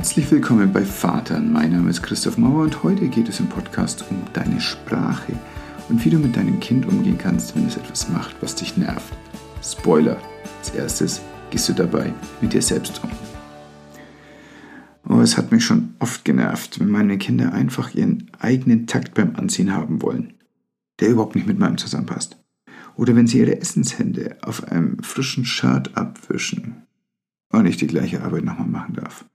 Herzlich willkommen bei Vatern. Mein Name ist Christoph Mauer und heute geht es im Podcast um deine Sprache und wie du mit deinem Kind umgehen kannst, wenn es etwas macht, was dich nervt. Spoiler: Als erstes gehst du dabei mit dir selbst um. Oh, es hat mich schon oft genervt, wenn meine Kinder einfach ihren eigenen Takt beim Anziehen haben wollen, der überhaupt nicht mit meinem zusammenpasst. Oder wenn sie ihre Essenshände auf einem frischen Shirt abwischen und ich die gleiche Arbeit nochmal machen darf.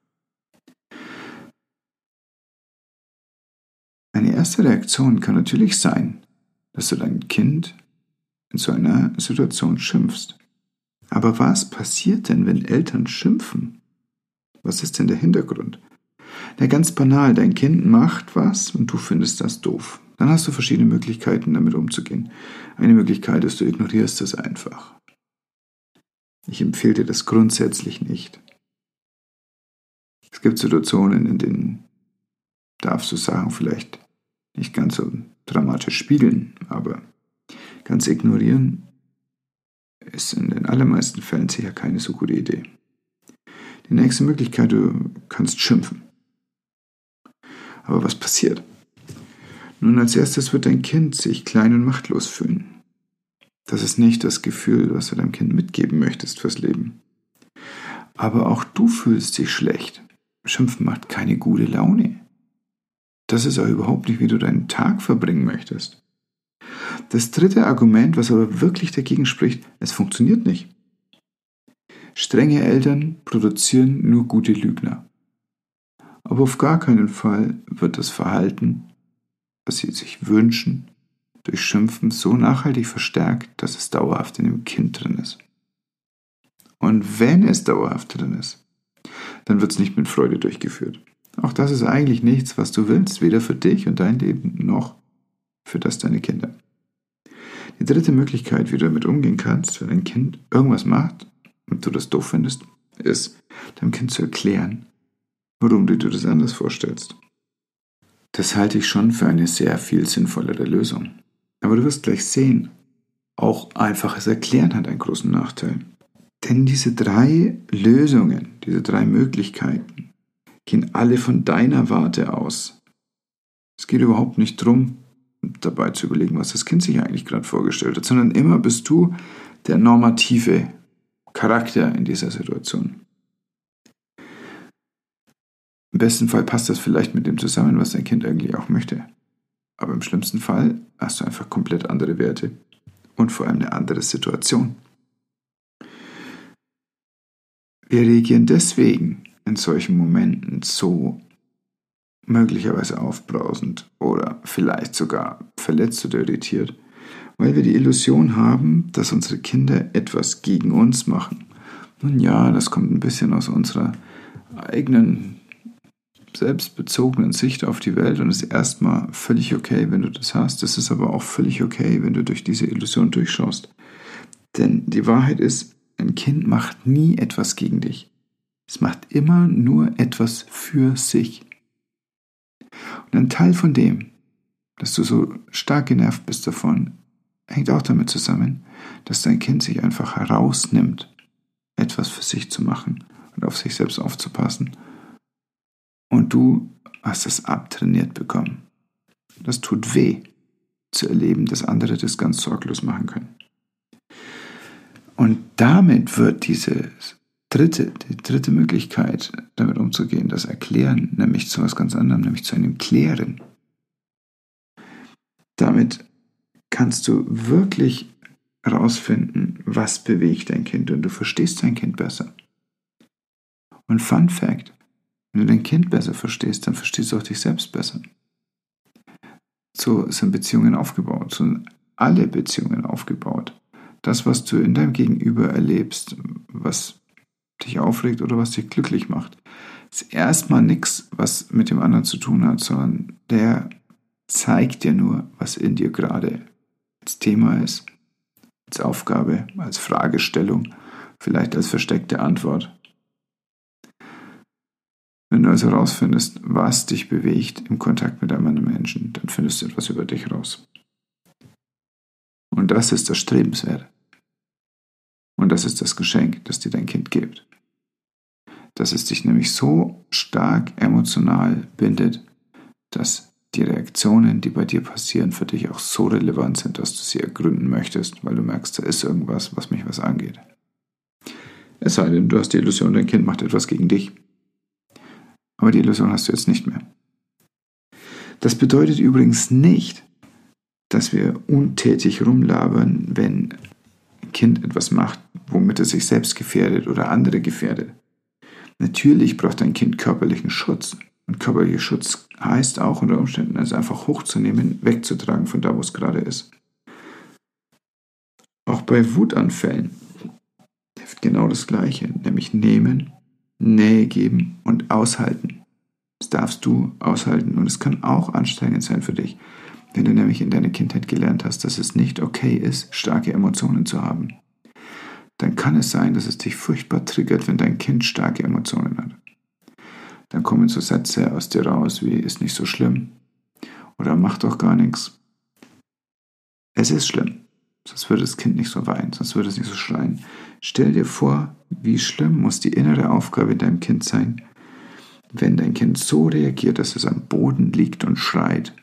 Eine erste Reaktion kann natürlich sein, dass du dein Kind in so einer Situation schimpfst. Aber was passiert denn, wenn Eltern schimpfen? Was ist denn der Hintergrund? Na ganz banal, dein Kind macht was und du findest das doof. Dann hast du verschiedene Möglichkeiten, damit umzugehen. Eine Möglichkeit ist, du ignorierst es einfach. Ich empfehle dir das grundsätzlich nicht. Es gibt Situationen, in denen darfst du Sachen vielleicht nicht ganz so dramatisch spiegeln, aber ganz ignorieren ist in den allermeisten Fällen sicher keine so gute Idee. Die nächste Möglichkeit, du kannst schimpfen. Aber was passiert? Nun, als erstes wird dein Kind sich klein und machtlos fühlen. Das ist nicht das Gefühl, was du deinem Kind mitgeben möchtest fürs Leben. Aber auch du fühlst dich schlecht. Schimpfen macht keine gute Laune. Das ist auch überhaupt nicht, wie du deinen Tag verbringen möchtest. Das dritte Argument, was aber wirklich dagegen spricht, es funktioniert nicht. Strenge Eltern produzieren nur gute Lügner. Aber auf gar keinen Fall wird das Verhalten, was sie sich wünschen, durch Schimpfen so nachhaltig verstärkt, dass es dauerhaft in dem Kind drin ist. Und wenn es dauerhaft drin ist, dann wird es nicht mit Freude durchgeführt. Auch das ist eigentlich nichts, was du willst, weder für dich und dein Leben noch für das deine Kinder. Die dritte Möglichkeit, wie du damit umgehen kannst, wenn dein Kind irgendwas macht und du das doof findest, ist, deinem Kind zu erklären, warum du dir das anders vorstellst. Das halte ich schon für eine sehr viel sinnvollere Lösung. Aber du wirst gleich sehen, auch einfaches Erklären hat einen großen Nachteil. Denn diese drei Lösungen, diese drei Möglichkeiten, gehen alle von deiner Warte aus. Es geht überhaupt nicht darum, dabei zu überlegen, was das Kind sich eigentlich gerade vorgestellt hat, sondern immer bist du der normative Charakter in dieser Situation. Im besten Fall passt das vielleicht mit dem zusammen, was dein Kind eigentlich auch möchte. Aber im schlimmsten Fall hast du einfach komplett andere Werte und vor allem eine andere Situation. Wir reagieren deswegen in solchen Momenten so möglicherweise aufbrausend oder vielleicht sogar verletzt oder irritiert, weil wir die Illusion haben, dass unsere Kinder etwas gegen uns machen. Nun ja, das kommt ein bisschen aus unserer eigenen selbstbezogenen Sicht auf die Welt und ist erstmal völlig okay, wenn du das hast. Es ist aber auch völlig okay, wenn du durch diese Illusion durchschaust. Denn die Wahrheit ist, ein Kind macht nie etwas gegen dich. Es macht immer nur etwas für sich. Und ein Teil von dem, dass du so stark genervt bist davon, hängt auch damit zusammen, dass dein Kind sich einfach herausnimmt, etwas für sich zu machen und auf sich selbst aufzupassen. Und du hast es abtrainiert bekommen. Das tut weh, zu erleben, dass andere das ganz sorglos machen können. Und damit wird dieses dritte, die dritte Möglichkeit, damit umzugehen, das Erklären, nämlich zu was ganz anderem, nämlich zu einem Klären. Damit kannst du wirklich herausfinden, was bewegt dein Kind und du verstehst dein Kind besser. Und Fun Fact, wenn du dein Kind besser verstehst, dann verstehst du auch dich selbst besser. So sind Beziehungen aufgebaut, so sind alle Beziehungen aufgebaut. Das, was du in deinem Gegenüber erlebst, was dich aufregt oder was dich glücklich macht, ist erstmal nichts, was mit dem anderen zu tun hat, sondern der zeigt dir nur, was in dir gerade als Thema ist, als Aufgabe, als Fragestellung, vielleicht als versteckte Antwort. Wenn du also herausfindest, was dich bewegt im Kontakt mit einem anderen Menschen, dann findest du etwas über dich raus. Und das ist das Strebenswerte. Und das ist das Geschenk, das dir dein Kind gibt. dass es dich nämlich so stark emotional bindet, dass die Reaktionen, die bei dir passieren, für dich auch so relevant sind, dass du sie ergründen möchtest, weil du merkst, da ist irgendwas, was mich was angeht. Es sei denn, du hast die Illusion, dein Kind macht etwas gegen dich. Aber die Illusion hast du jetzt nicht mehr. Das bedeutet übrigens nicht, dass wir untätig rumlabern, wenn Kind etwas macht, womit es sich selbst gefährdet oder andere gefährdet. Natürlich braucht ein Kind körperlichen Schutz. Und körperlicher Schutz heißt auch unter Umständen, es einfach hochzunehmen, wegzutragen von da, wo es gerade ist. Auch bei Wutanfällen hilft genau das Gleiche, nämlich nehmen, Nähe geben und aushalten. Das darfst du aushalten und es kann auch anstrengend sein für dich, wenn du nämlich in deiner Kindheit gelernt hast, dass es nicht okay ist, starke Emotionen zu haben. Dann kann es sein, dass es dich furchtbar triggert, wenn dein Kind starke Emotionen hat. Dann kommen so Sätze aus dir raus wie ist nicht so schlimm oder mach doch gar nichts. Es ist schlimm, sonst würde das Kind nicht so weinen, sonst würde es nicht so schreien. Stell dir vor, wie schlimm muss die innere Aufgabe in deinem Kind sein, wenn dein Kind so reagiert, dass es am Boden liegt und schreit.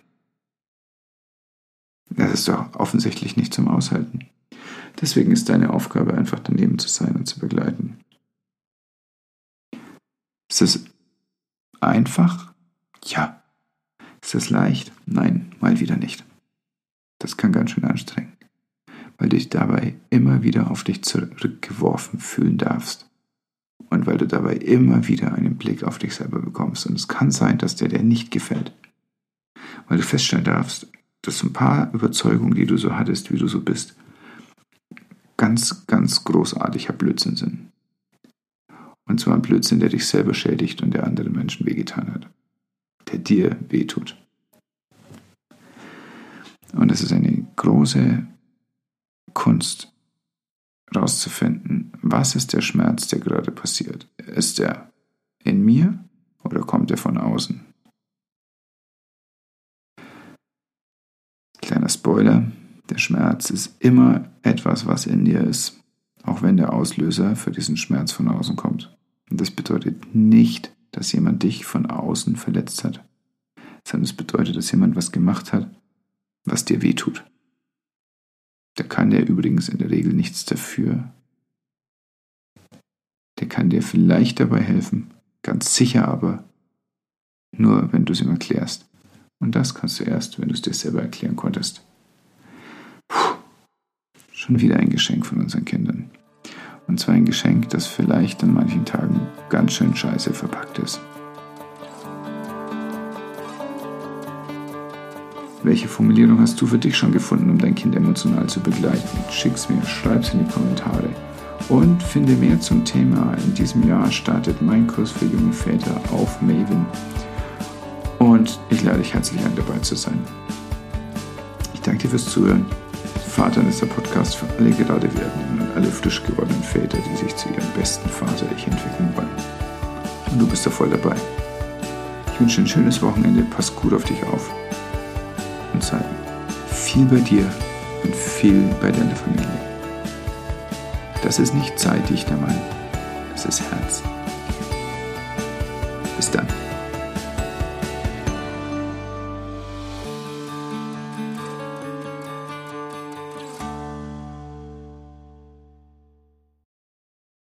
Das ist doch offensichtlich nicht zum Aushalten. Deswegen ist deine Aufgabe einfach daneben zu sein und zu begleiten. Ist es einfach? Ja. Ist es leicht? Nein, mal wieder nicht. Das kann ganz schön anstrengen, weil du dich dabei immer wieder auf dich zurückgeworfen fühlen darfst. Und weil du dabei immer wieder einen Blick auf dich selber bekommst. Und es kann sein, dass der dir nicht gefällt. Weil du feststellen darfst, dass ein paar Überzeugungen, die du so hattest, wie du so bist, ganz, ganz großartiger Blödsinn sind. Und zwar ein Blödsinn, der dich selber schädigt und der anderen Menschen wehgetan hat. Der dir wehtut. Und es ist eine große Kunst, herauszufinden, was ist der Schmerz, der gerade passiert. Ist der in mir oder kommt er von außen? Spoiler, der Schmerz ist immer etwas, was in dir ist, auch wenn der Auslöser für diesen Schmerz von außen kommt. Und das bedeutet nicht, dass jemand dich von außen verletzt hat, sondern es bedeutet, dass jemand was gemacht hat, was dir weh tut. Da kann der übrigens in der Regel nichts dafür. Der kann dir vielleicht dabei helfen, ganz sicher aber nur, wenn du es ihm erklärst. Und das kannst du erst, wenn du es dir selber erklären konntest. Schon wieder ein Geschenk von unseren Kindern. Und zwar ein Geschenk, das vielleicht an manchen Tagen ganz schön scheiße verpackt ist. Welche Formulierung hast du für dich schon gefunden, um dein Kind emotional zu begleiten? Schick's mir, schreib's in die Kommentare. Und finde mehr zum Thema. In diesem Jahr startet mein Kurs für junge Väter auf Maven. Und ich lade dich herzlich ein, dabei zu sein. Ich danke dir fürs Zuhören. Vater ist der Podcast für alle gerade werdenden und alle frisch gewordenen Väter, die sich zu ihrem besten Vater-Ich entwickeln wollen. Und du bist da voll dabei. Ich wünsche ein schönes Wochenende, pass gut auf dich auf und sei viel bei dir und viel bei deiner Familie. Das ist nicht zeitig, der Mann, das ist Herz. Bis dann.